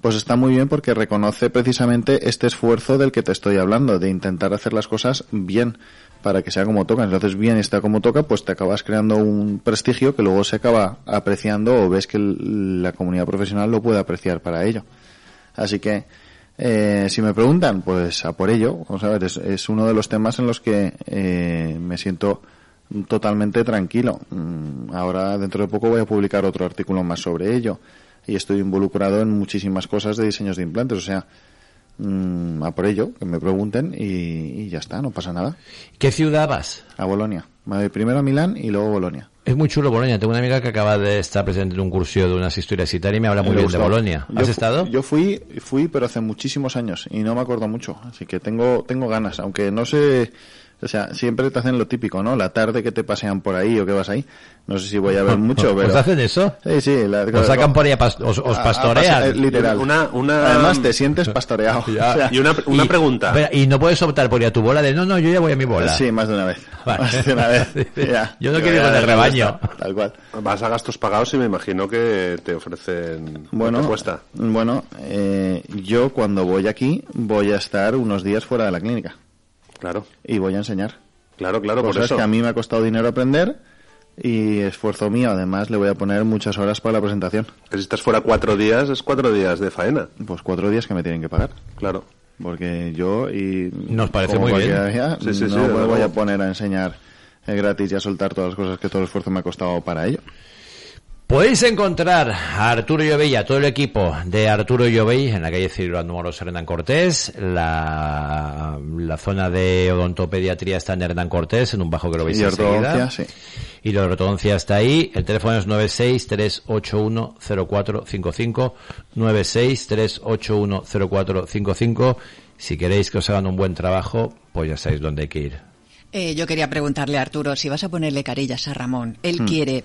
pues está muy bien porque reconoce precisamente este esfuerzo del que te estoy hablando, de intentar hacer las cosas bien para que sea como toca. Entonces, bien está como toca, pues te acabas creando un prestigio que luego se acaba apreciando o ves que la comunidad profesional lo puede apreciar para ello. Así que, eh, si me preguntan, pues a por ello. Vamos a ver, es, es uno de los temas en los que eh, me siento totalmente tranquilo. Mm, Ahora, dentro de poco, voy a publicar otro artículo más sobre ello. Y estoy involucrado en muchísimas cosas de diseños de implantes. O sea, mm, a por ello, que me pregunten y, y ya está, no pasa nada. ¿Qué ciudad vas? A Bolonia. Me voy primero a Milán y luego a Bolonia. Es muy chulo Bolonia. Tengo una amiga que acaba de estar presente en un curso de unas historias y tal y me habla muy Me bien de. Bolonia. Yo ¿Has fu- estado? Yo fui, fui, pero hace muchísimos años y no me acuerdo mucho. Así que tengo, tengo ganas, aunque no sé, o sea, siempre te hacen lo típico, ¿no? La tarde que te pasean por ahí o que vas ahí. No sé si voy a ver *laughs* mucho, pero. ¿Os hacen eso? Sí, sí. La, ¿Os sacan por ahí a pas- os- os a- a pastorean? pase- eh, literal. Una- una- Además te sientes pastoreado. *laughs* *laughs* O sea, Y una, una Y- pregunta. Y no puedes optar por ir a tu bola de no, no, yo ya voy a mi bola. Sí, más de una vez. Vale. Más de una vez. Ya. Yo no quiero ir con el rebaño. Tal cual. Vas a gastos pagados y me imagino que te ofrecen. Bueno, bueno eh, yo cuando voy aquí voy a estar unos días fuera de la clínica. Claro. Y voy a enseñar. Claro, claro, por Cosas eso. que a mí me ha costado dinero aprender y esfuerzo mío. Además, le voy a poner muchas horas para la presentación. Que si estás fuera cuatro días, es cuatro días de faena. Pues cuatro días que me tienen que pagar. Claro. Porque yo y... Nos parece muy bien. día, Sí, sí, no sí, me voy a poner a enseñar eh, gratis y a soltar todas las cosas que todo el esfuerzo me ha costado para ello. Podéis encontrar a Arturo Llovey y a todo el equipo de Arturo Llovey en la calle Cirilo Números Hernán Cortés. La, la zona de odontopediatría está en Hernán Cortés, en un bajo que lo veis Y enseguida. sí. Y la ortodoncia está ahí. El teléfono es 96-381-0455. 96-381-0455. Si queréis que os hagan un buen trabajo, pues ya sabéis dónde hay que ir. Eh, yo quería preguntarle a Arturo, si vas a ponerle carillas a Ramón, él Hmm. quiere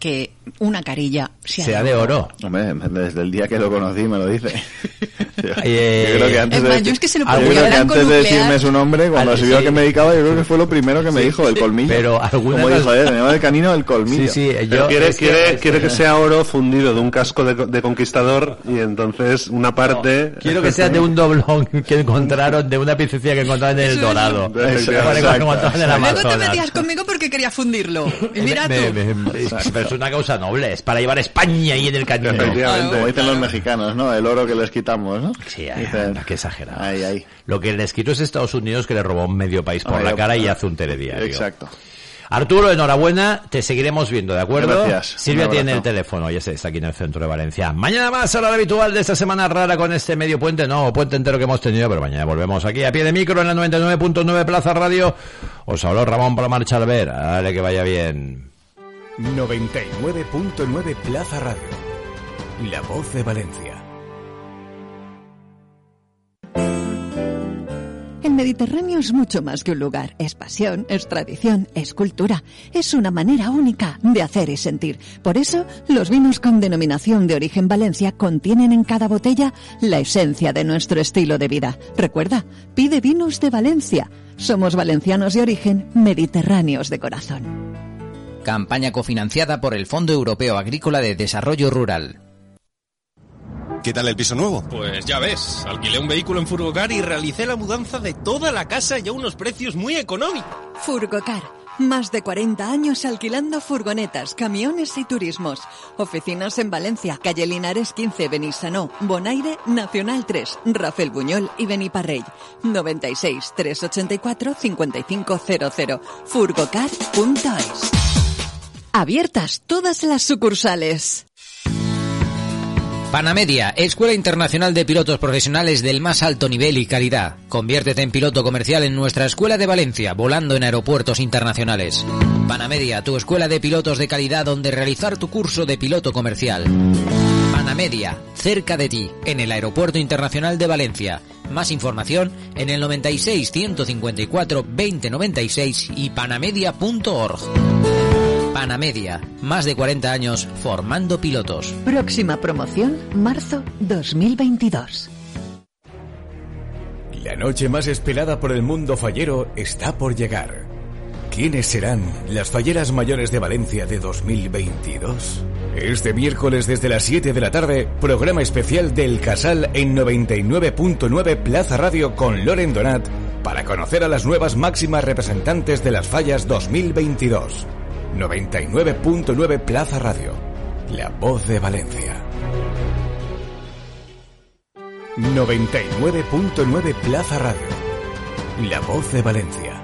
que una carilla sea, Sea de oro. Hombre, desde el día que lo conocí me lo dice. yo, Eh, yo creo que antes Es de, yo es que se lo yo ponía creo que blanco antes de decirme su nombre, cuando se vio sí. que me dedicaba, yo creo que fue lo primero que me dijo, el colmillo. Pero algunas Como dijo, eh, me llama el canino el colmillo. Sí, sí, yo... quiere, es que- quiere, quiere que sea oro fundido de un casco de, de conquistador y entonces una parte. Quiero que sea de un doblón que encontraron, de una piececilla que encontraron en el Eso es. Dorado. Exacto. encontraron en el Luego te metías conmigo porque quería fundirlo. Y mira tú. Es una causa noble, es para llevar a España ahí en el cañón. Efectivamente. Como dicen los mexicanos, ¿no? El oro que les quitamos, ¿no? Sí, ay, Dicen, qué exagerado. Lo que les quitó es Estados Unidos que le robó un medio país por Ay, la cara y hace un telediario. Exacto. Arturo, enhorabuena, te seguiremos viendo, ¿de acuerdo? Gracias. Silvia tiene el teléfono, ya sé, está aquí en el centro de Valencia. Mañana más a la hora habitual de esta semana rara con este medio puente, no, puente entero que hemos tenido, pero mañana volvemos aquí a pie de micro en la 99.9 Plaza Radio. Os habló Ramón Palomar Chalver, dale que vaya bien. 99.9 Plaza Radio. La voz de Valencia. El Mediterráneo es mucho más que un lugar, es pasión, es tradición, es cultura, es una manera única de hacer y sentir. Por eso, los vinos con denominación de origen Valencia contienen en cada botella la esencia de nuestro estilo de vida. Recuerda, pide vinos de Valencia. Somos valencianos de origen, mediterráneos de corazón. Campaña cofinanciada por el Fondo Europeo Agrícola de Desarrollo Rural. ¿Qué tal el piso nuevo? Pues ya ves, alquilé un vehículo en Furgocar y realicé la mudanza de toda la casa y a unos precios muy económicos. Furgocar. Más de 40 años alquilando furgonetas, camiones y turismos. Oficinas en Valencia, calle Linares 15, Benissanó, Bonaire, Nacional 3, Rafael Buñol y Beniparrell. 96 384 5500. Furgocar.es. Abiertas todas las sucursales. Panamedia, Escuela Internacional de Pilotos Profesionales del más alto nivel y calidad. Conviértete en piloto comercial en nuestra Escuela de Valencia, volando en aeropuertos internacionales. Panamedia, tu escuela de pilotos de calidad donde realizar tu curso de piloto comercial. Panamedia cerca de ti, en el Aeropuerto Internacional de Valencia. Más información en el 96 154 2096 y panamedia.org. Panamedia, más de 40 años formando pilotos. Próxima promoción, marzo 2022. La noche más esperada por el mundo fallero está por llegar. ¿Quiénes serán las falleras mayores de Valencia de 2022? Este miércoles desde las 7 de la tarde, programa especial del Casal en 99.9 Plaza Radio con Loren Donat para conocer a las nuevas máximas representantes de las fallas 2022. 99.9 Plaza Radio, la voz de Valencia. 99.9 Plaza Radio, la voz de Valencia.